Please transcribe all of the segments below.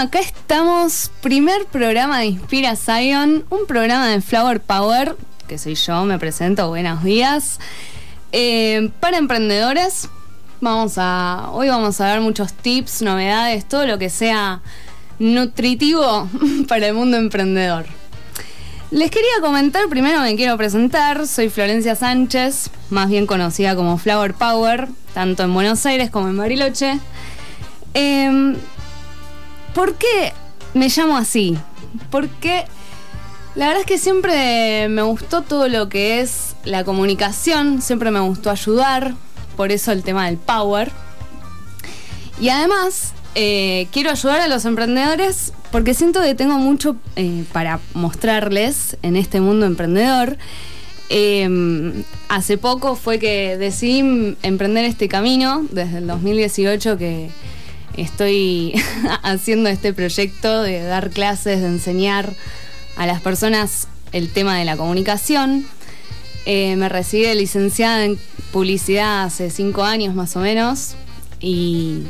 acá estamos. Primer programa de Inspira Zion, un programa de Flower Power, que soy yo, me presento, buenos días. Eh, para emprendedores, vamos a. Hoy vamos a ver muchos tips, novedades, todo lo que sea nutritivo para el mundo emprendedor. Les quería comentar, primero me quiero presentar, soy Florencia Sánchez, más bien conocida como Flower Power, tanto en Buenos Aires como en Bariloche. Em, ¿Por qué me llamo así? Porque la verdad es que siempre me gustó todo lo que es la comunicación, siempre me gustó ayudar, por eso el tema del power. Y además, eh, quiero ayudar a los emprendedores porque siento que tengo mucho eh, para mostrarles en este mundo emprendedor. Em, hace poco fue que decidí emprender este camino, desde el 2018 que estoy haciendo este proyecto de dar clases, de enseñar a las personas el tema de la comunicación. Eh, me recibí de licenciada en publicidad hace cinco años más o menos y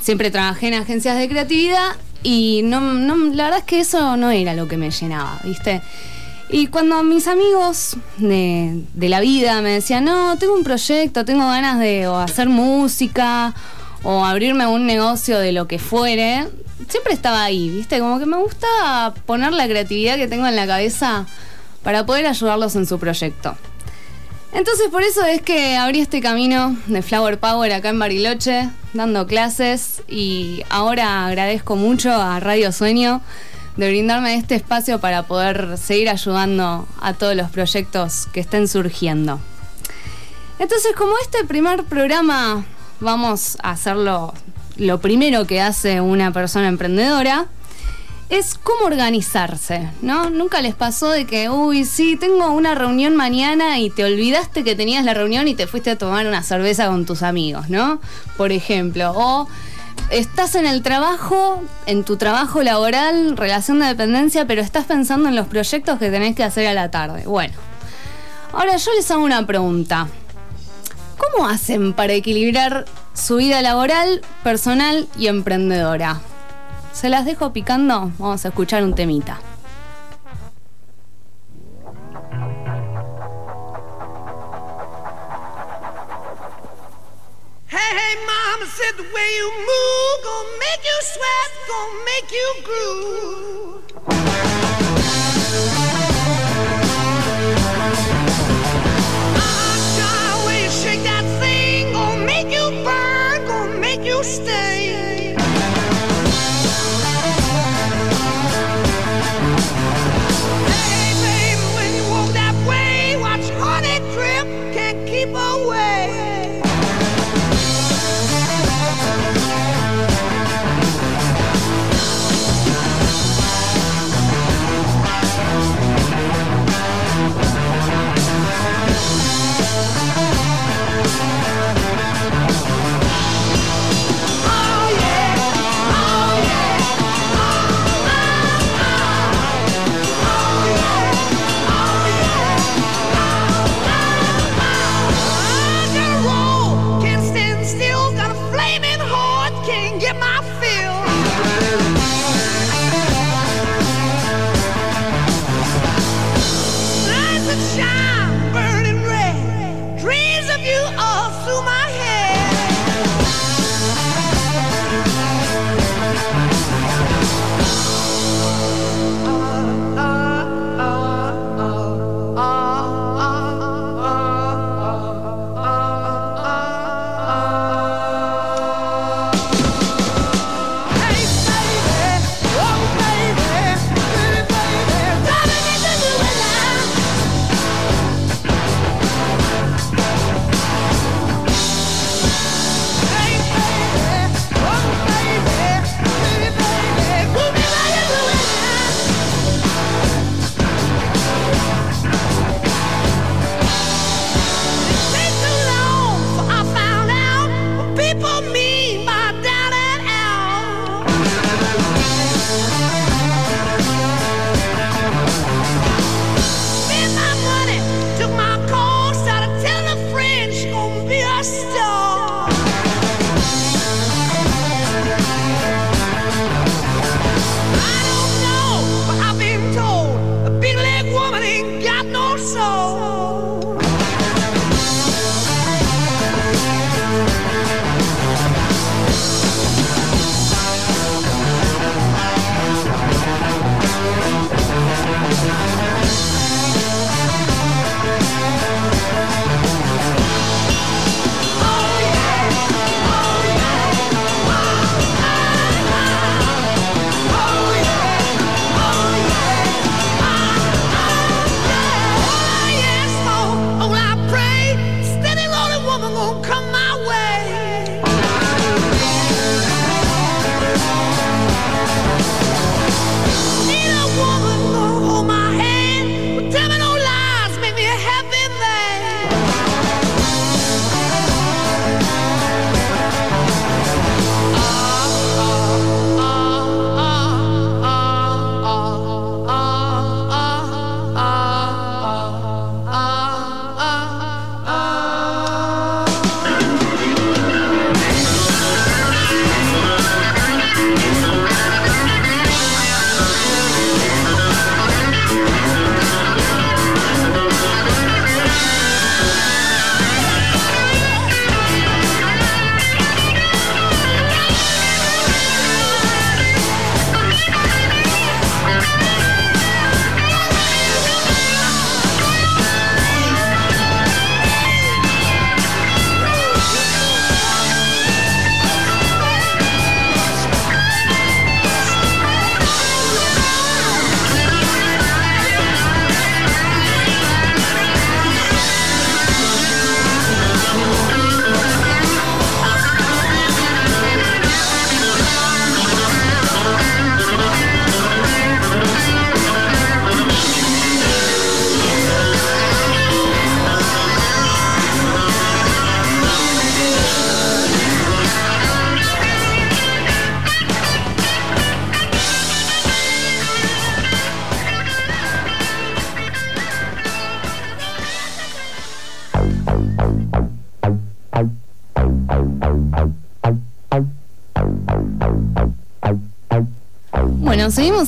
siempre trabajé en agencias de creatividad y no, la verdad es que eso no era lo que me llenaba, ¿viste? Y cuando mis amigos de, de la vida me decían, no, tengo un proyecto, tengo ganas de hacer música o abrirme un negocio de lo que fuere, siempre estaba ahí, ¿viste? Como que me gusta poner la creatividad que tengo en la cabeza para poder ayudarlos en su proyecto. Entonces por eso es que abrí este camino de Flower Power acá en Bariloche, dando clases y ahora agradezco mucho a Radio Sueño de brindarme este espacio para poder seguir ayudando a todos los proyectos que estén surgiendo. Entonces como este primer programa vamos a hacerlo lo primero que hace una persona emprendedora, es cómo organizarse, ¿no? Nunca les pasó de que, uy, sí, tengo una reunión mañana y te olvidaste que tenías la reunión y te fuiste a tomar una cerveza con tus amigos, ¿no? Por ejemplo, o estás en el trabajo, en tu trabajo laboral, relación de dependencia, pero estás pensando en los proyectos que tenés que hacer a la tarde. Bueno, ahora yo les hago una pregunta. ¿Cómo hacen para equilibrar su vida laboral, personal y emprendedora? Se las dejo picando, vamos a escuchar un temita. Hey, hey, mama said the way you move, gonna make you sweat, gonna make you groove.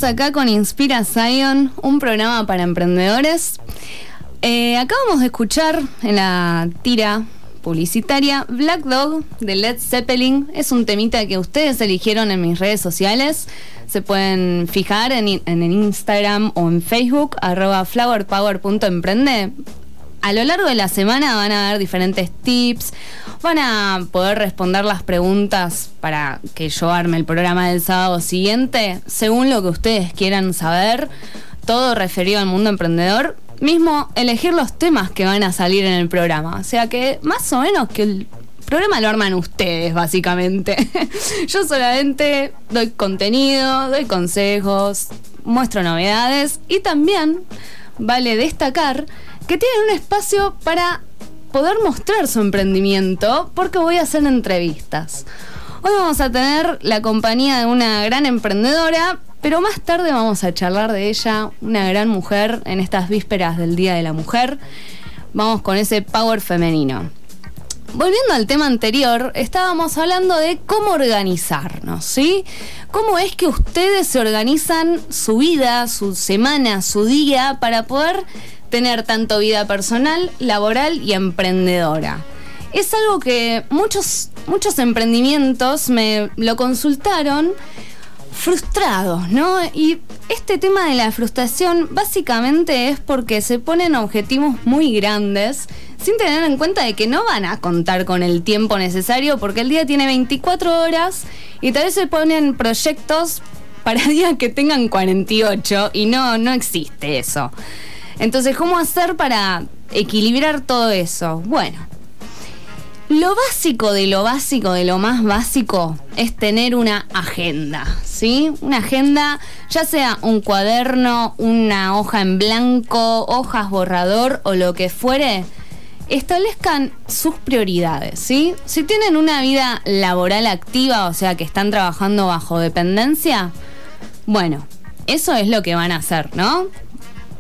Acá con Inspira Zion, un programa para emprendedores. Eh, acabamos de escuchar en la tira publicitaria Black Dog de Led Zeppelin. Es un temita que ustedes eligieron en mis redes sociales. Se pueden fijar en, en el Instagram o en Facebook, arroba flowerpower.emprende a lo largo de la semana van a haber diferentes tips, van a poder responder las preguntas para que yo arme el programa del sábado siguiente, según lo que ustedes quieran saber, todo referido al mundo emprendedor, mismo elegir los temas que van a salir en el programa. O sea que más o menos que el programa lo arman ustedes, básicamente. yo solamente doy contenido, doy consejos, muestro novedades y también vale destacar que tienen un espacio para poder mostrar su emprendimiento porque voy a hacer entrevistas. Hoy vamos a tener la compañía de una gran emprendedora, pero más tarde vamos a charlar de ella, una gran mujer en estas vísperas del Día de la Mujer. Vamos con ese power femenino. Volviendo al tema anterior, estábamos hablando de cómo organizarnos, ¿sí? ¿Cómo es que ustedes se organizan su vida, su semana, su día para poder tener tanto vida personal, laboral y emprendedora. Es algo que muchos, muchos emprendimientos me lo consultaron frustrados, ¿no? Y este tema de la frustración básicamente es porque se ponen objetivos muy grandes sin tener en cuenta de que no van a contar con el tiempo necesario porque el día tiene 24 horas y tal vez se ponen proyectos para días que tengan 48 y no, no existe eso. Entonces, ¿cómo hacer para equilibrar todo eso? Bueno, lo básico de lo básico de lo más básico es tener una agenda, ¿sí? Una agenda, ya sea un cuaderno, una hoja en blanco, hojas borrador o lo que fuere, establezcan sus prioridades, ¿sí? Si tienen una vida laboral activa, o sea que están trabajando bajo dependencia, bueno, eso es lo que van a hacer, ¿no?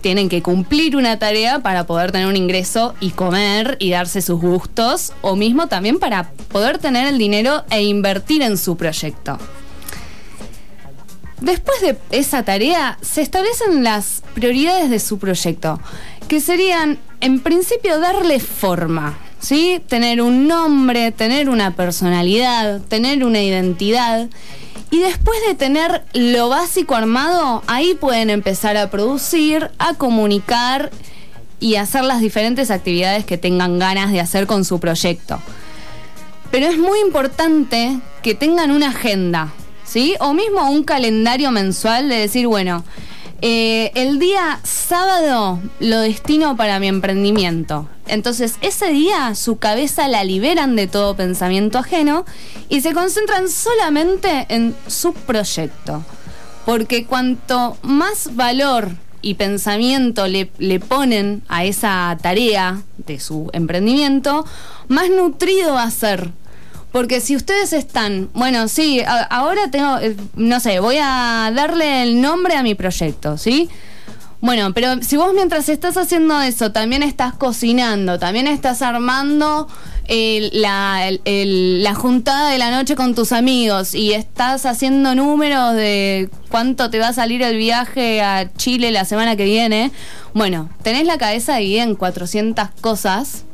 Tienen que cumplir una tarea para poder tener un ingreso y comer y darse sus gustos, o mismo también para poder tener el dinero e invertir en su proyecto. Después de esa tarea, se establecen las prioridades de su proyecto, que serían, en principio, darle forma, ¿sí? Tener un nombre, tener una personalidad, tener una identidad y después de tener lo básico armado, ahí pueden empezar a producir, a comunicar y hacer las diferentes actividades que tengan ganas de hacer con su proyecto. Pero es muy importante que tengan una agenda, ¿sí? O mismo un calendario mensual de decir, bueno, eh, el día sábado lo destino para mi emprendimiento. Entonces ese día su cabeza la liberan de todo pensamiento ajeno y se concentran solamente en su proyecto. Porque cuanto más valor y pensamiento le, le, ponen a esa tarea de su emprendimiento, más nutrido va a ser porque si ustedes están, bueno, sí, ahora tengo, eh, no sé, voy a darle el nombre a mi proyecto, ¿sí? Bueno, pero si vos mientras estás haciendo eso, también estás cocinando, también estás armando la, la, juntada de la noche con tus amigos y estás haciendo números de cuánto te va a salir el viaje a Chile la semana que viene, bueno, tenés la cabeza dividida en 400 cosas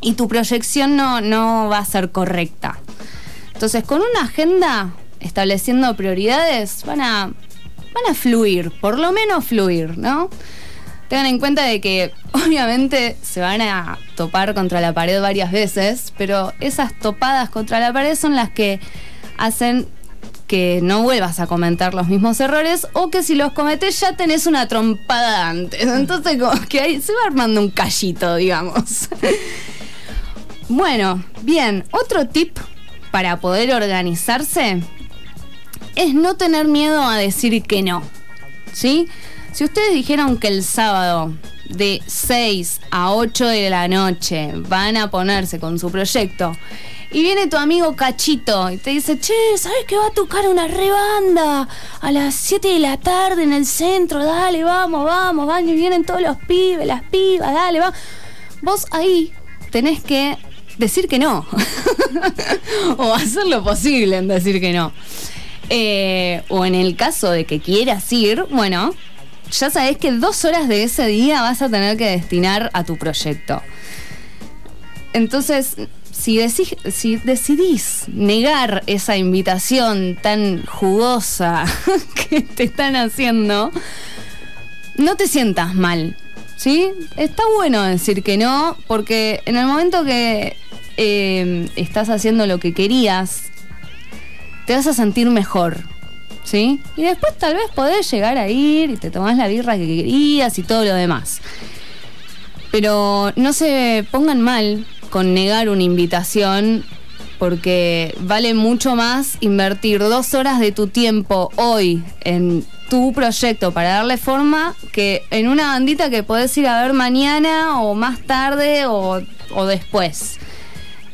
y tu proyección no, no va a ser correcta. Entonces, con una agenda estableciendo prioridades, van a, van a fluir, por lo menos fluir, ¿no? Tengan en cuenta de que obviamente se van a topar contra la pared varias veces, pero esas topadas contra la pared son las que hacen que no vuelvas a comentar los mismos errores o que si los cometes ya tenés una trompada antes. Entonces como que ahí se va armando un callito, digamos. Bueno, bien, otro tip para poder organizarse es no tener miedo a decir que no. ¿Sí? Si ustedes dijeron que el sábado de 6 a 8 de la noche van a ponerse con su proyecto y viene tu amigo Cachito y te dice, che, ¿sabes que va a tocar una rebanda a las 7 de la tarde en el centro? Dale, vamos, vamos, van y vienen todos los pibes, las pibas, dale, va. Vos ahí tenés que decir que no. o hacer lo posible en decir que no. Eh, o en el caso de que quieras ir, bueno, ya sabes que dos horas de ese día vas a tener que destinar a tu proyecto. Entonces, si, si decidís negar esa invitación tan jugosa que te están haciendo, no te sientas mal. ¿Sí? Está bueno decir que no, porque en el momento que eh, estás haciendo lo que querías, te vas a sentir mejor. ¿Sí? Y después tal vez podés llegar a ir y te tomás la birra que querías y todo lo demás. Pero no se pongan mal con negar una invitación porque vale mucho más invertir dos horas de tu tiempo hoy en tu proyecto para darle forma que en una bandita que podés ir a ver mañana o más tarde o, después.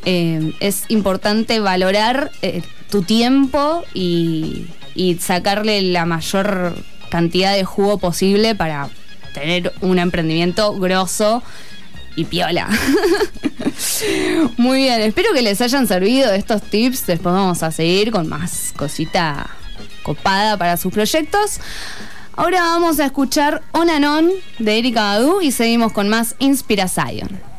Eh, es importante valorar eh, tu tiempo y, y sacarle la mayor cantidad de jugo posible para tener un emprendimiento grosso y piola. Muy bien, espero que les hayan servido estos tips. Después vamos a seguir con más cosita copada para sus proyectos. Ahora vamos a escuchar On and On de Erika Badu y seguimos con más Inspira Zion.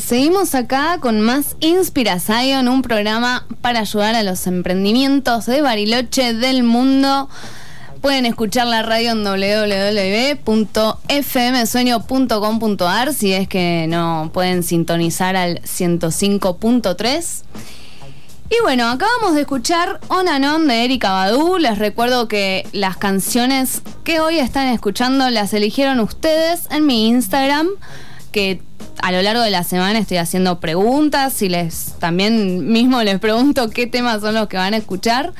Seguimos acá con más Inspiración, un programa para ayudar a los emprendimientos de Bariloche del mundo. Pueden escuchar la radio en www.fmsueño.com.ar si es que no pueden sintonizar al 105.3. Y bueno, acabamos de escuchar On de Erika Badu. Les recuerdo que las canciones que hoy están escuchando las eligieron ustedes en mi Instagram, que a lo largo de la semana estoy haciendo preguntas y les también mismo les pregunto qué temas son los que van a escuchar.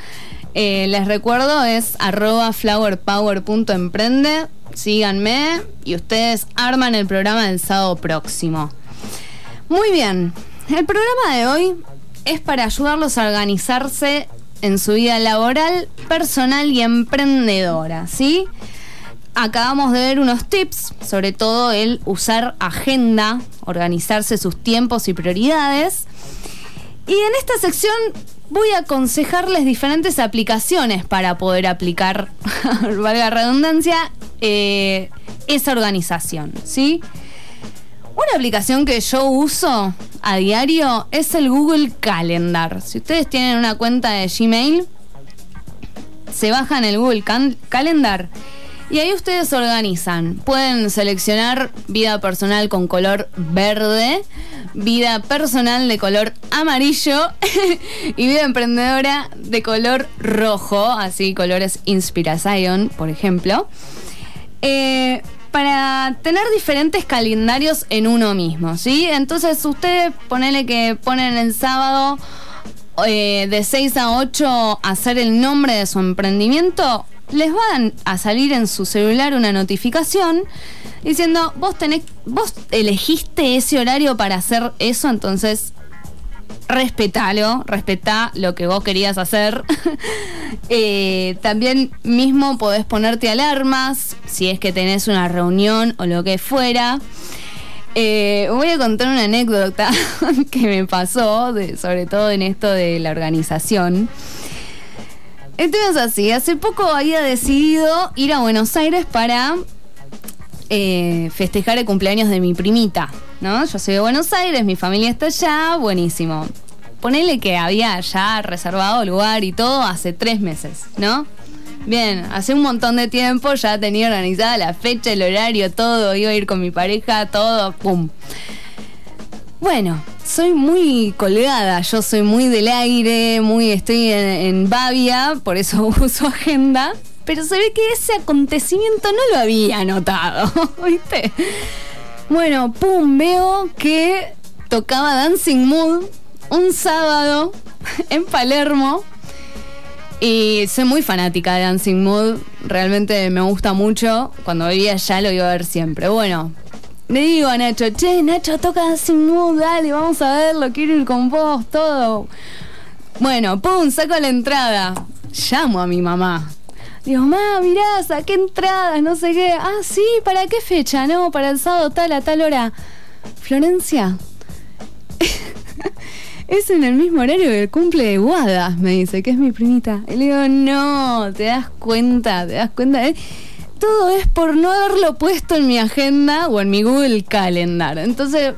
Eh, les recuerdo, es arroba flowerpower.emprende. Síganme y ustedes arman el programa del sábado próximo. Muy bien, el programa de hoy es para ayudarlos a organizarse en su vida laboral, personal y emprendedora, ¿sí? Acabamos de ver unos tips, sobre todo el usar agenda, organizarse sus tiempos y prioridades. Y en esta sección voy a aconsejarles diferentes aplicaciones para poder aplicar, valga redundancia, eh, esa organización, ¿sí? Una aplicación que yo uso a diario es el Google Calendar. Si ustedes tienen una cuenta de Gmail, se bajan el Google Calendar y ahí ustedes organizan. Pueden seleccionar vida personal con color verde, vida personal de color amarillo y vida emprendedora de color rojo, así colores Inspiración, por ejemplo. Eh, para tener diferentes calendarios en uno mismo, ¿sí? Entonces ustedes ponele que ponen el sábado eh, de 6 a 8 hacer el nombre de su emprendimiento, les van a salir en su celular una notificación diciendo, vos tenés, vos elegiste ese horario para hacer eso, entonces respetalo, respetá lo que vos querías hacer. Eh, también mismo podés ponerte alarmas si es que tenés una reunión o lo que fuera. Eh, voy a contar una anécdota que me pasó, sobre todo en esto de la organización. Entonces así, hace poco había decidido ir a Buenos Aires para eh, festejar el cumpleaños de mi primita, ¿no? Yo soy de Buenos Aires, mi familia está allá, buenísimo. Ponele que había ya reservado lugar y todo hace tres meses, ¿no? Bien, hace un montón de tiempo ya tenía organizada la fecha, el horario, todo, iba a ir con mi pareja, todo, pum. Bueno, soy muy colgada, yo soy muy del aire, muy estoy en, en Bavia, por eso uso agenda, pero se ve que ese acontecimiento no lo había notado, ¿viste? Bueno, pum, veo que tocaba Dancing Mood un sábado en Palermo. Y soy muy fanática de Dancing Mood. Realmente me gusta mucho. Cuando vivía allá lo iba a ver siempre. Bueno, le digo a Nacho, che, Nacho, toca Dancing Mood, dale, vamos a verlo, quiero ir con vos, todo. Bueno, pum, saco la entrada. Llamo a mi mamá. Digo, mamá, mirá, saqué entradas, no sé qué. Ah, sí, ¿para qué fecha? No, para el sábado tal a tal hora. Florencia. es en el mismo horario que el cumple de Guada, me dice, que es mi primita. Y le digo, no, te das cuenta, te das cuenta. Eh, todo es por no haberlo puesto en mi agenda o en mi Google Calendar. Entonces,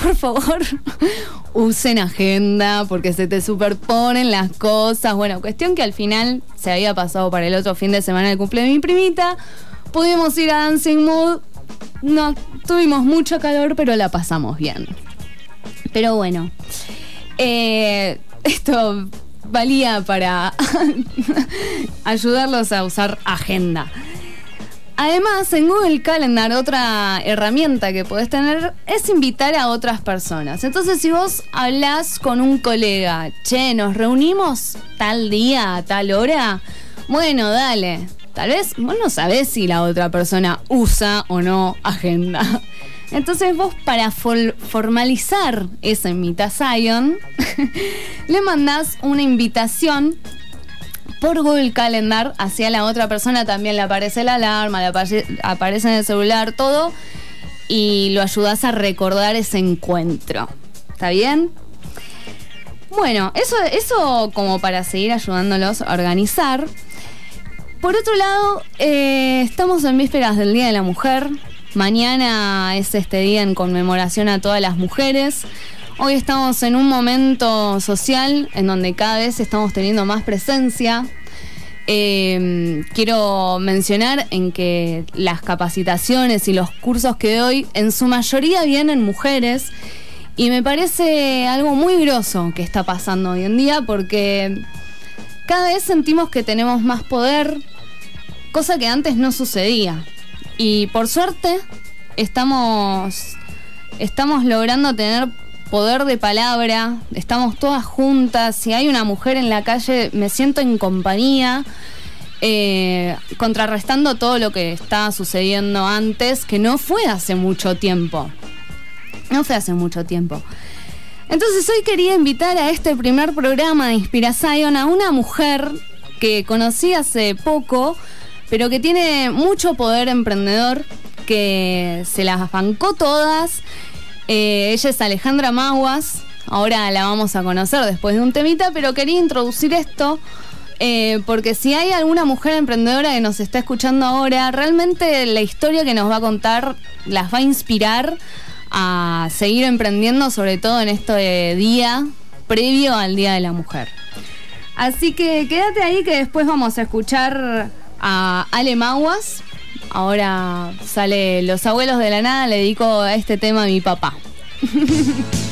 por favor, usen agenda porque se te superponen las cosas. Bueno, cuestión que al final se había pasado para el otro fin de semana el cumple de mi primita. Pudimos ir a Dancing Mood. No tuvimos mucho calor, pero la pasamos bien. Pero bueno, eh, esto valía para ayudarlos a usar agenda. Además, en Google Calendar, otra herramienta que podés tener es invitar a otras personas. Entonces, si vos hablas con un colega, che, nos reunimos tal día, a tal hora, bueno, dale. Tal vez vos no sabés si la otra persona usa o no agenda. Entonces vos para formalizar esa invitación, le mandás una invitación por Google Calendar hacia la otra persona, también le aparece la alarma, le aparece, en el celular, todo, y lo ayudás a recordar ese encuentro. ¿Está bien? Bueno, eso, eso como para seguir ayudándolos a organizar. Por otro lado, eh, estamos en vísperas del Día de la Mujer, Mañana es este día en conmemoración a todas las mujeres. Hoy estamos en un momento social en donde cada vez estamos teniendo más presencia. Eh, quiero mencionar en que las capacitaciones y los cursos que doy en su mayoría vienen mujeres y me parece algo muy groso que está pasando hoy en día porque cada vez sentimos que tenemos más poder, cosa que antes no sucedía. Y por suerte estamos, estamos logrando tener poder de palabra, estamos todas juntas, si hay una mujer en la calle me siento en compañía, eh, contrarrestando todo lo que estaba sucediendo antes, que no fue hace mucho tiempo. No fue hace mucho tiempo. Entonces hoy quería invitar a este primer programa de Inspiración a una mujer que conocí hace poco, pero que tiene mucho poder emprendedor, que se las bancó todas. Eh, ella es Alejandra Maguas, ahora la vamos a conocer después de un temita, pero quería introducir esto eh, porque si hay alguna mujer emprendedora que nos está escuchando ahora, realmente la historia que nos va a contar las va a inspirar a seguir emprendiendo, sobre todo en este día previo al Día de la Mujer. Así que quédate ahí que después vamos a escuchar a Ale Maguas. Ahora sale Los abuelos de la nada, le dedico a este tema a mi papá.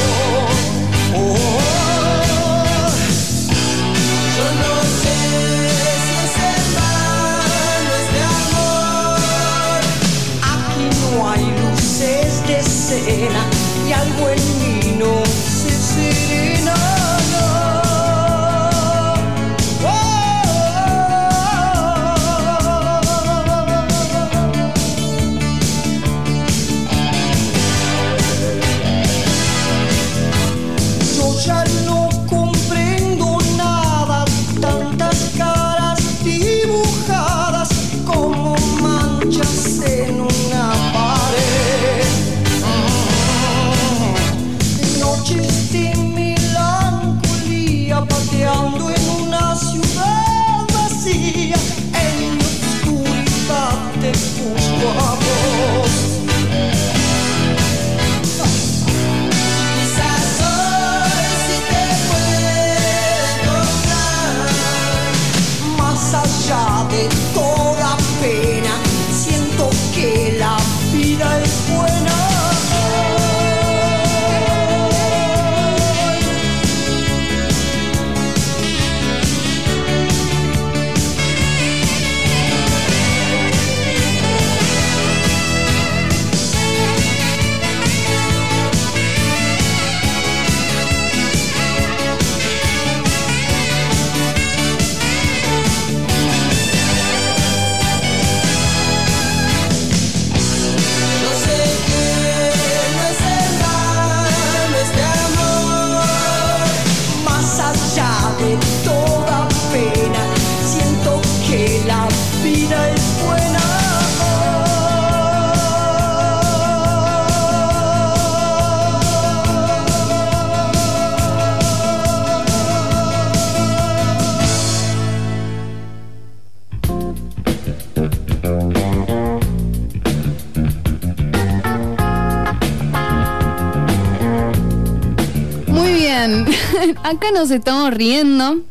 acá nos estamos riendo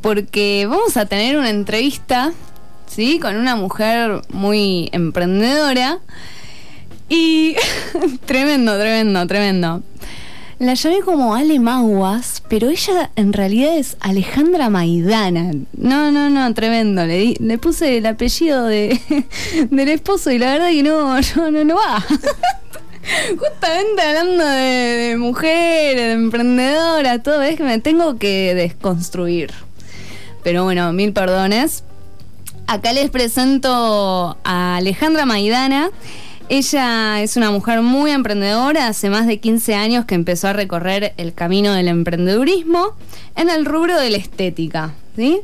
porque vamos a tener una entrevista, ¿sí? Con una mujer muy emprendedora. Y tremendo, tremendo, tremendo. La llamé como Ale Maguas, pero ella en realidad es Alejandra Maidana. No, no, no, tremendo. Le, di- le puse el apellido de, del esposo y la verdad que no, no, no, no va. Justamente hablando de, de mujeres, de emprendedoras, todo es que me tengo que desconstruir. Pero bueno, mil perdones. Acá les presento a Alejandra Maidana. Ella es una mujer muy emprendedora, hace más de 15 años que empezó a recorrer el camino del emprendedurismo en el rubro de la estética. ¿sí?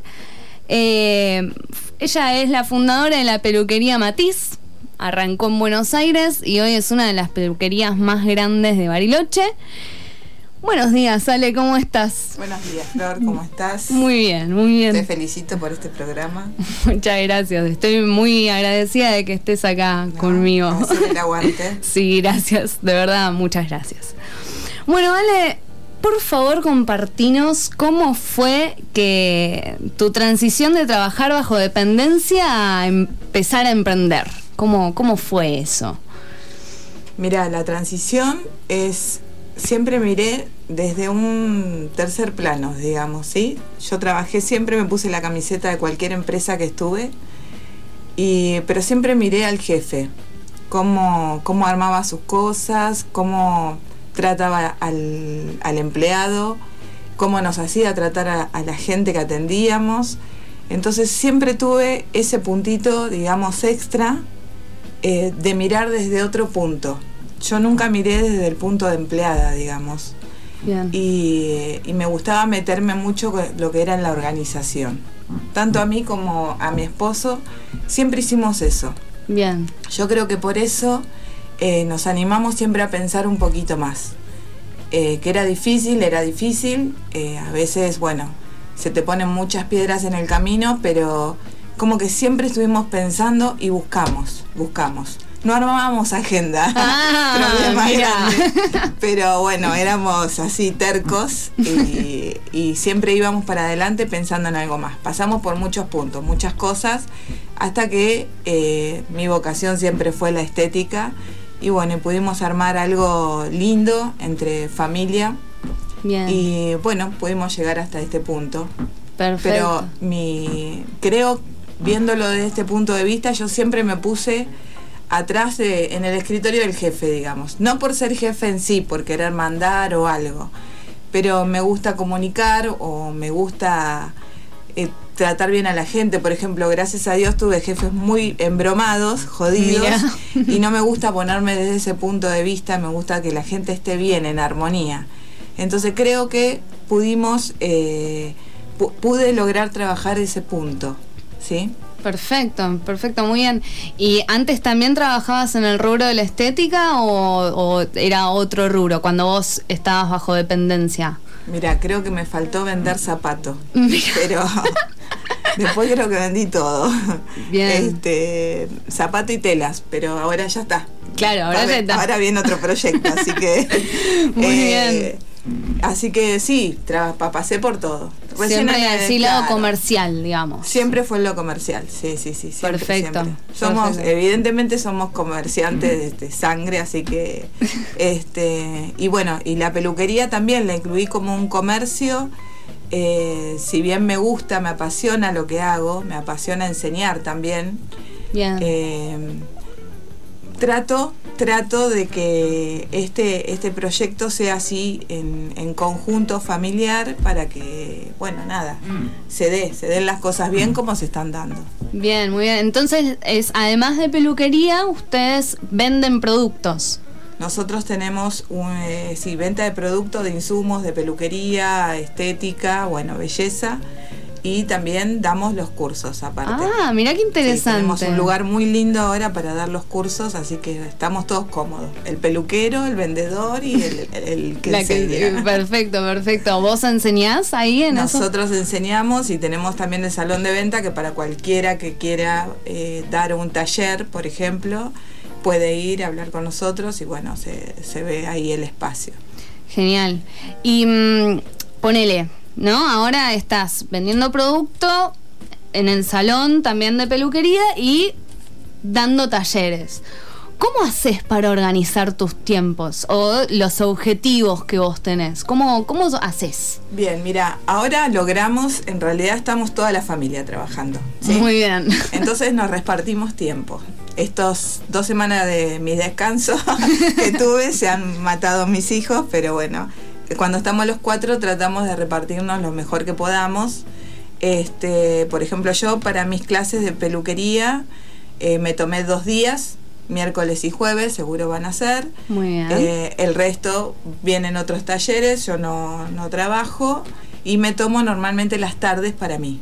Eh, ella es la fundadora de la peluquería Matiz, arrancó en Buenos Aires y hoy es una de las peluquerías más grandes de Bariloche. Buenos días, Ale, ¿cómo estás? Buenos días, Flor, ¿cómo estás? Muy bien, muy Te bien. felicito por este programa. Muchas gracias. Estoy muy agradecida de que estés acá ¿no? conmigo. El aguante. Sí, gracias. De verdad, muchas gracias. Bueno, Ale, por favor compartinos cómo fue que tu transición de trabajar bajo dependencia a empezar a emprender. ¿Cómo, cómo fue eso? Mira, la transición es. Siempre miré desde un tercer plano, digamos, ¿sí? Yo trabajé, siempre me puse la camiseta de cualquier empresa que estuve, y, pero siempre miré al jefe, cómo, cómo armaba sus cosas, cómo trataba al, al empleado, cómo nos hacía tratar a, a la gente que atendíamos. Entonces siempre tuve ese puntito, digamos, extra eh, de mirar desde otro punto. Yo nunca miré desde el punto de empleada, digamos. Bien. Y, y me gustaba meterme mucho con lo que era en la organización. Tanto a mí como a mi esposo, siempre hicimos eso. Bien. Yo creo que por eso eh, nos animamos siempre a pensar un poquito más. Eh, que era difícil, era difícil. eh, a veces, bueno, se te ponen muchas piedras en el camino, pero como que siempre estuvimos pensando y buscamos, buscamos. No armábamos agenda, Ah, problema grande. Pero bueno, éramos así tercos y, y siempre íbamos para adelante pensando en algo más. Pasamos por muchos puntos, muchas cosas, hasta que eh, mi vocación siempre fue la estética. Y bueno, pudimos armar algo lindo entre familia. Bien. Y bueno, pudimos llegar hasta este punto. Perfecto. Pero mi creo, viéndolo desde este punto de vista, yo siempre me puse atrás de, en el escritorio del jefe, digamos. No por ser jefe en sí, por querer mandar o algo. Pero me gusta comunicar o me gusta eh, tratar bien a la gente. Por ejemplo, gracias a Dios tuve jefes muy embromados, jodidos. Mira. Y no me gusta ponerme desde ese punto de vista, me gusta que la gente esté bien, en armonía. Entonces creo que pudimos, eh, pu- pude lograr trabajar ese punto, ¿sí? Perfecto, perfecto, muy bien. ¿Y antes también trabajabas en el rubro de la estética o, o era otro rubro cuando vos estabas bajo dependencia? Mira, creo que me faltó vender zapatos, pero después creo que vendí todo. Bien. Este, zapato y telas, pero ahora ya está. Claro, ahora ya está. Ahora viene otro proyecto, así que... eh, Muy bien. Así que sí, pasé por todo. Siempre en el- lado claro. comercial, digamos. Siempre fue en lo comercial, sí, sí, sí. siempre, Perfecto, siempre. Somos, perfecto. evidentemente somos comerciantes de, de sangre, así que, este, y bueno, y la peluquería también la incluí como un comercio. eh, si bien me gusta, me apasiona lo que hago, me apasiona enseñar también. Bien. eh, trato, trato de que este, este proyecto sea así en, en conjunto familiar para que, bueno, nada, se dé, se den las cosas bien como se están dando. Bien, muy bien. Entonces, es además de peluquería, ustedes venden productos. Nosotros tenemos un, eh, sí, venta de productos, de insumos, de peluquería, estética, bueno, belleza. Y también damos los cursos aparte. Ah, mira qué Sí, interesante. tenemos un lugar muy lindo ahora para dar los cursos, así que estamos todos cómodos. El peluquero, el vendedor y el, el- el que La que- enseña. perfecto, perfecto. ¿Vos enseñás ahí en? Nosotros enseñamos y tenemos también el salón de venta que para cualquiera que quiera eh, dar un taller, por ejemplo, puede ir a hablar con nosotros y bueno, se, se ve ahí el espacio. Genial. Y mm, ponele, ¿no? Ahora estás vendiendo producto en el salón también de peluquería y dando talleres. ¿Cómo haces para organizar tus tiempos o los objetivos que vos tenés? ¿Cómo, cómo haces? Bien, mira, ahora logramos, en realidad estamos toda la familia trabajando. ¿sí? Muy bien. Entonces nos repartimos tiempo. Estos dos semanas de mi descanso que tuve se han matado mis hijos, pero bueno, cuando estamos los cuatro tratamos de repartirnos lo mejor que podamos. Este, por ejemplo, yo para mis clases de peluquería eh, me tomé dos días, miércoles y jueves, seguro van a ser. Muy bien. Eh, el resto vienen otros talleres, yo no, no trabajo y me tomo normalmente las tardes para mí.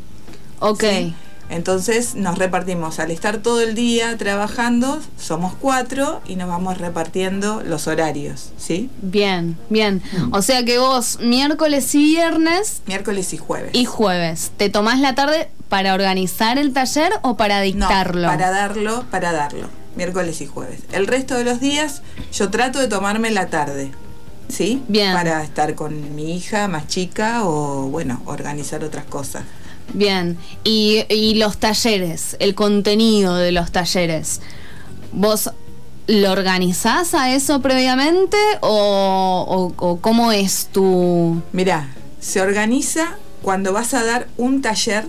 ok. ¿sí? Entonces nos repartimos, al estar todo el día trabajando, somos cuatro y nos vamos repartiendo los horarios, ¿sí? Bien, bien. O sea que vos miércoles y viernes Miércoles y jueves. y jueves, ¿te tomás la tarde para organizar el taller o para No, dictarlo? para darlo, para darlo. Miércoles y jueves. El resto de los días yo trato de tomarme la tarde. ¿Sí? Bien. Para estar con mi hija más chica o, bueno, organizar otras cosas. Bien. Y, y los talleres, el contenido de los talleres, ¿vos lo organizás a eso previamente o, o- o cómo es tu... Mirá, se organiza cuando vas a dar un taller,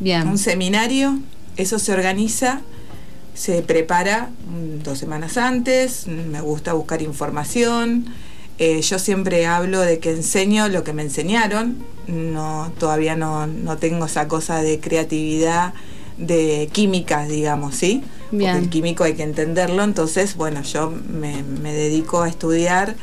Bien. un seminario, eso se organiza, se prepara dos semanas antes, me gusta buscar información. Eh, yo siempre hablo de que enseño lo que me enseñaron, no, todavía no, no tengo esa cosa de creatividad, de química, digamos, ¿sí? Bien. Porque el químico hay que entenderlo, entonces, bueno, yo me, me dedico a estudiar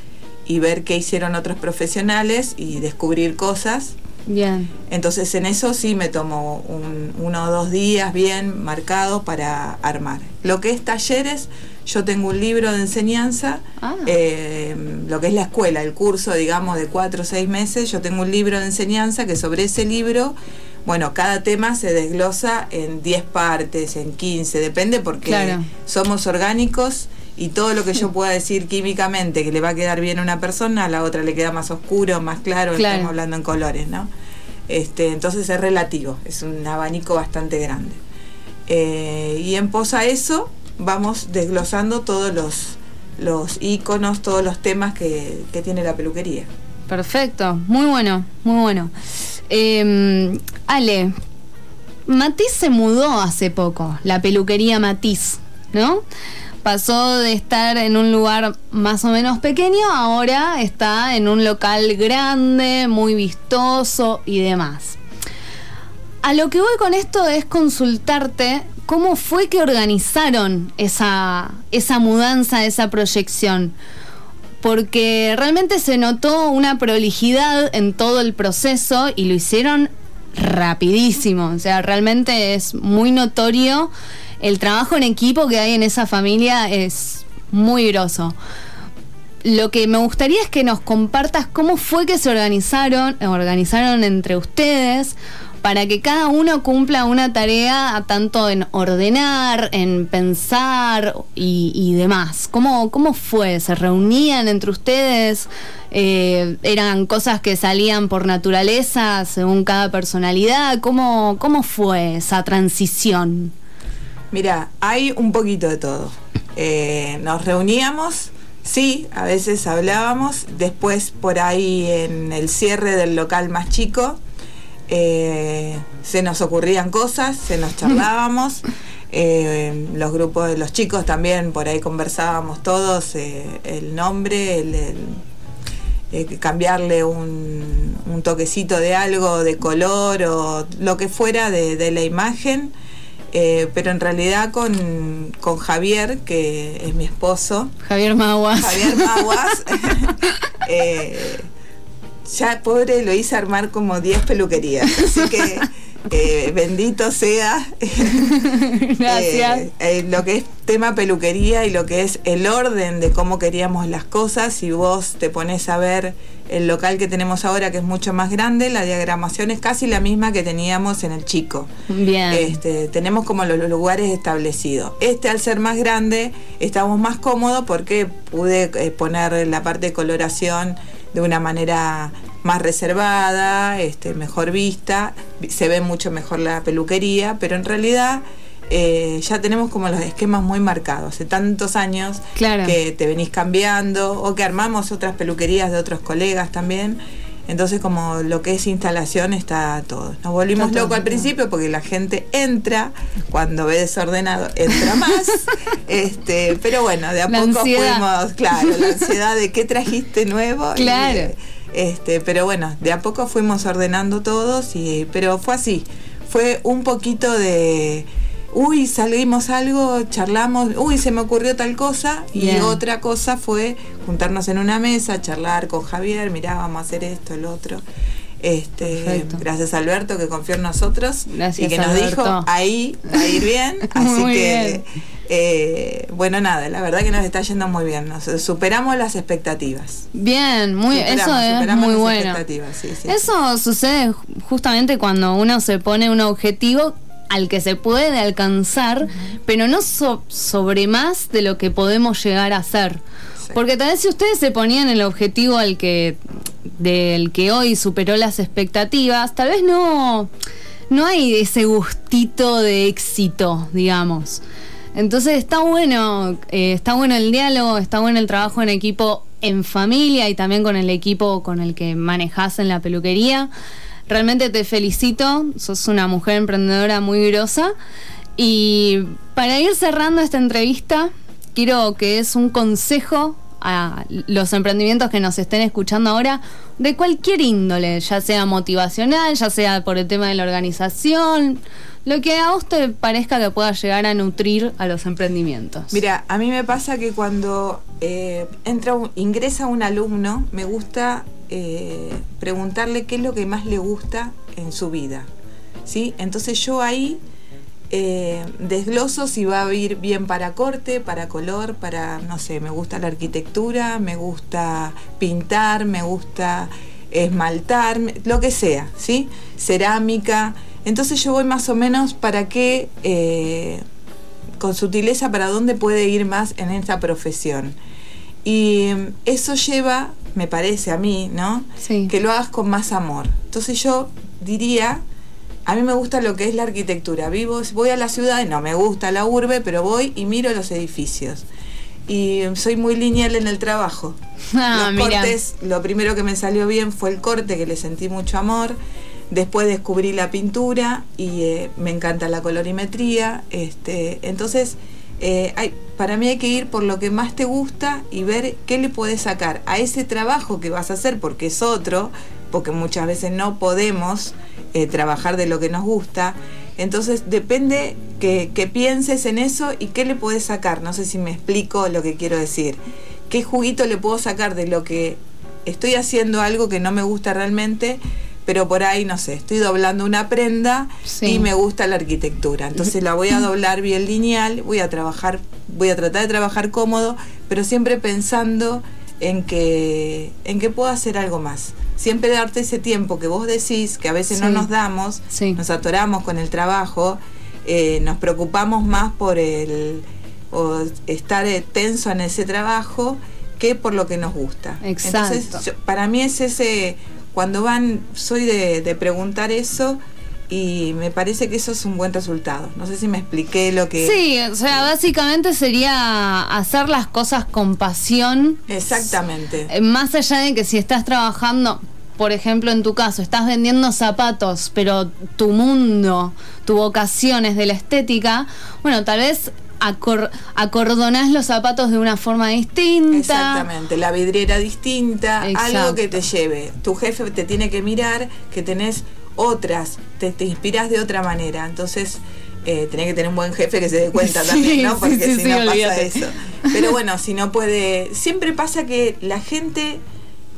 y ver qué hicieron otros profesionales y descubrir cosas. Bien. Entonces en eso sí me tomo un- uno o dos días bien marcados para armar. Lo que es talleres, yo tengo un libro de enseñanza, Ah. eh, lo que es la escuela, el curso, digamos, de cuatro o seis meses, yo tengo un libro de enseñanza que sobre ese libro, bueno, cada tema se desglosa en 10 partes, en 15, depende porque Claro. somos orgánicos y todo lo que yo pueda decir químicamente que le va a quedar bien a una persona, a la otra le queda más oscuro, más claro, Claro. estamos hablando en colores, ¿no? Este, entonces es relativo, es un abanico bastante grande. Eh, y en pos a eso vamos desglosando todos los, los iconos, todos los temas que, que tiene la peluquería. Perfecto, muy bueno, muy bueno. Eh, Ale, Matiz se mudó hace poco, la peluquería Matiz, ¿no? Pasó de estar en un lugar más o menos pequeño, ahora está en un local grande, muy vistoso y demás. A lo que voy con esto es consultarte cómo fue que organizaron esa, esa mudanza, esa proyección porque realmente se notó una prolijidad en todo el proceso y lo hicieron rapidísimo. O sea, realmente es muy notorio el trabajo en equipo que hay en esa familia es muy groso. Lo que me gustaría es que nos compartas cómo fue que se organizaron, organizaron entre ustedes para que cada uno cumpla una tarea tanto en ordenar, en pensar y, y demás. ¿Cómo, ¿Cómo fue? ¿Se reunían entre ustedes? Eh, ¿Eran cosas que salían por naturaleza según cada personalidad? ¿Cómo, cómo fue esa transición? Mira, hay un poquito de todo. Eh, nos reuníamos, sí, a veces hablábamos, después por ahí en el cierre del local más chico, eh, se nos ocurrían cosas, se nos charlábamos. eh, los grupos de los chicos también, por ahí conversábamos todos eh, el nombre, el, el- cambiarle un, un toquecito de algo, de color o lo que fuera de, de la imagen. Eh, pero en realidad con, con Javier, que es mi esposo, Javier Maguas. Javier Maguas, eh, ya pobre lo hice armar como 10 peluquerías, así que eh, bendito sea Gracias. eh, eh, lo que es tema peluquería y lo que es el orden de cómo queríamos las cosas, si vos te pones a ver el local que tenemos ahora, que es mucho más grande, la diagramación es casi la misma que teníamos en el chico. Bien. Este, tenemos como los, los lugares establecidos. Este al ser más grande estamos más cómodos porque pude eh, poner la parte de coloración de una manera más reservada, este, mejor vista, se ve mucho mejor la peluquería, pero en realidad eh, ya tenemos como los esquemas muy marcados. Hace tantos años Claro. que te venís cambiando o que armamos otras peluquerías de otros colegas también. Entonces como lo que es instalación está todo. Nos volvimos Está todo, locos al principio porque la gente entra, cuando ve desordenado entra más. este, pero bueno, de a La poco ansiedad. fuimos, claro, la ansiedad de qué trajiste nuevo. Claro. este, pero bueno, de a poco fuimos ordenando todos y pero fue así. Fue un poquito de uy, salimos algo, charlamos, uy, se me ocurrió tal cosa y otra cosa fue juntarnos en una mesa, charlar con Javier, mirá, vamos a hacer esto, el otro. Este, Perfecto. gracias Alberto que confió en nosotros Gracias, y que nos Alberto. dijo ahí va a ir bien, así Muy que bien. eh, bueno nada, la verdad que nos está yendo muy bien, nos superamos las expectativas. Bien, muy, eso es muy bueno. expectativas, sí, sí. Eso sucede ju- justamente cuando uno se pone un objetivo al que se puede alcanzar, pero no so- sobre más de lo que podemos llegar a hacer. Sí. Porque tal vez si ustedes se ponían el objetivo al que del que hoy superó las expectativas, tal vez no no hay ese gustito de éxito, digamos. Entonces está bueno, eh, está bueno el diálogo, está bueno el trabajo en equipo en familia y también con el equipo con el que manejas en la peluquería. Realmente te felicito, sos una mujer emprendedora muy grosa. Y para ir cerrando esta entrevista, quiero que es un consejo a los emprendimientos que nos estén escuchando ahora de cualquier índole, ya sea motivacional, ya sea por el tema de la organización, lo que a vos te parezca que pueda llegar a nutrir a los emprendimientos. Mira, a mí me pasa que cuando eh, entra un- ingresa un alumno, me gusta eh, preguntarle qué es lo que más le gusta en su vida. ¿sí? Entonces yo ahí eh, desgloso si va a ir bien para corte, para color, para, no sé, me gusta la arquitectura, me gusta pintar, me gusta esmaltar, lo que sea, ¿sí? Cerámica. Entonces yo voy más o menos para qué, eh, con sutileza, para dónde puede ir más en esta profesión. Y eso lleva, me parece a mí, ¿no? Sí. Que lo hagas con más amor. Entonces yo diría, a mí me gusta lo que es la arquitectura. Vivo, voy a la ciudad y no me gusta la urbe, pero voy y miro los edificios. Y soy muy lineal en el trabajo. Ah, los mira. cortes, lo primero que me salió bien fue el corte, que le sentí mucho amor. Después descubrí la pintura y eh, me encanta la colorimetría. Este, entonces, eh, para mí hay que ir por lo que más te gusta y ver qué le puedes sacar a ese trabajo que vas a hacer, porque es otro, porque muchas veces no podemos eh, trabajar de lo que nos gusta. Entonces depende que, que pienses en eso y qué le puedes sacar. No sé si me explico lo que quiero decir. ¿Qué juguito le puedo sacar de lo que estoy haciendo algo que no me gusta realmente? Pero por ahí, no sé, estoy doblando una prenda Sí. y me gusta la arquitectura. Entonces la voy a doblar bien lineal, voy a trabajar, voy a tratar de trabajar cómodo, pero siempre pensando en que, en que puedo hacer algo más. Siempre darte ese tiempo que vos decís, que a veces no nos damos, Sí. nos atoramos con el trabajo, eh, nos preocupamos más por el o estar eh, tenso en ese trabajo que por lo que nos gusta. Exacto. Entonces, yo- para mí es ese, cuando van, soy de, de preguntar eso y me parece que eso es un buen resultado. No sé si me expliqué lo que... Sí, o sea, básicamente sería hacer las cosas con pasión. Exactamente. Eh, Más allá de que si estás trabajando, por ejemplo, en tu caso, estás vendiendo zapatos, pero tu mundo, tu vocación es de la estética, bueno, tal vez acor- acordonás los zapatos de una forma distinta. Exactamente, la vidriera distinta, Exacto. algo que te lleve. Tu jefe te tiene que mirar que tenés otras, te, te inspiras de otra manera. Entonces, eh, tenés que tener un buen jefe que se dé cuenta Sí, también, ¿no? Porque sí, si no pasa eso. Pero bueno, si no puede. Siempre pasa que la gente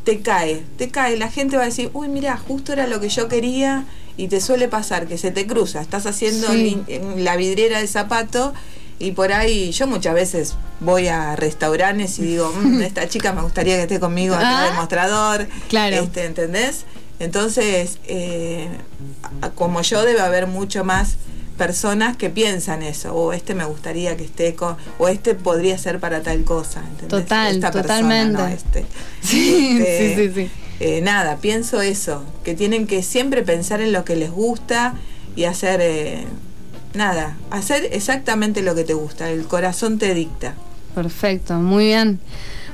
te cae, te cae. La gente va a decir, uy, mira, justo era lo que yo quería. Y te suele pasar que se te cruza. Estás haciendo en la vidriera de zapato y por ahí yo muchas veces voy a restaurantes y digo, "Mm, esta chica me gustaría que esté conmigo acá Ah, el mostrador. claro. Este, ¿Entendés? Entonces, eh, como yo debe haber mucho más personas que piensan eso, o este me gustaría que esté con, o este podría ser para tal cosa, ¿entendés? Total, Esta persona, totalmente. no este. Sí, Este, sí, sí, sí. eh, nada, pienso eso, que tienen que siempre pensar en lo que les gusta y hacer, eh, nada, hacer exactamente lo que te gusta, el corazón te dicta. Perfecto, muy bien.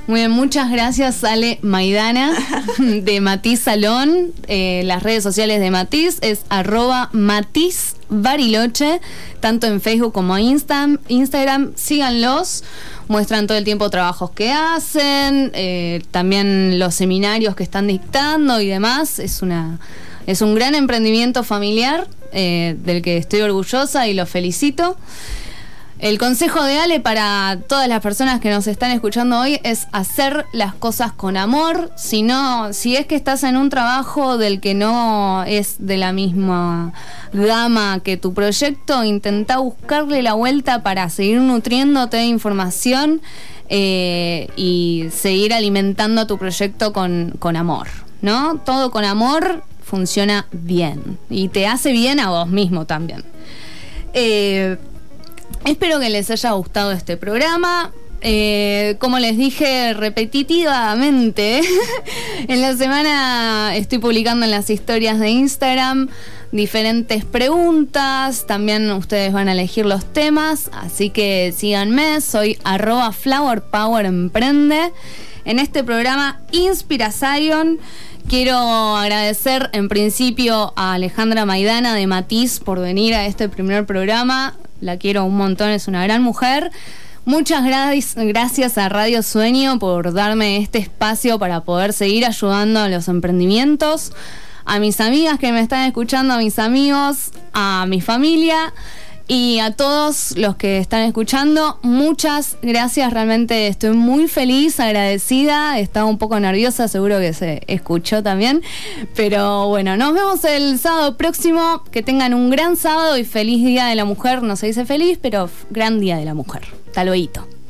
Muy bien, muchas gracias Ale Maidana de Matiz Salón. Eh, las redes sociales de Matiz es arroba Matiz Bariloche, tanto en Facebook como Insta, Instagram. Síganlos, muestran todo el tiempo trabajos que hacen, eh, también los seminarios que están dictando y demás. Es, una, es un gran emprendimiento familiar eh, del que estoy orgullosa y los felicito. El consejo de Ale para todas las personas que nos están escuchando hoy es hacer las cosas con amor. Si no, si es que estás en un trabajo del que no es de la misma gama que tu proyecto, intenta buscarle la vuelta para seguir nutriéndote de información eh, y seguir alimentando tu proyecto con, con amor. ¿No? Todo con amor funciona bien. Y te hace bien a vos mismo también. Eh, Espero que les haya gustado este programa. Eh, como les dije repetitivamente, en la semana estoy publicando en las historias de Instagram diferentes preguntas. También ustedes van a elegir los temas. Así que síganme. Soy flowerpoweremprende. En este programa Inspira Zion. Quiero agradecer en principio a Alejandra Maidana de Matiz por venir a este primer programa. La quiero un montón, es una gran mujer. Muchas gra- gracias a Radio Sueño por darme este espacio para poder seguir ayudando a los emprendimientos. A mis amigas que me están escuchando, a mis amigos, a mi familia y a todos los que están escuchando, muchas gracias. Realmente estoy muy feliz, agradecida. Estaba un poco nerviosa, seguro que se escuchó también. Pero bueno, nos vemos el sábado próximo. Que tengan un gran sábado y feliz Día de la Mujer. No se dice feliz, pero gran Día de la Mujer. Hasta luego.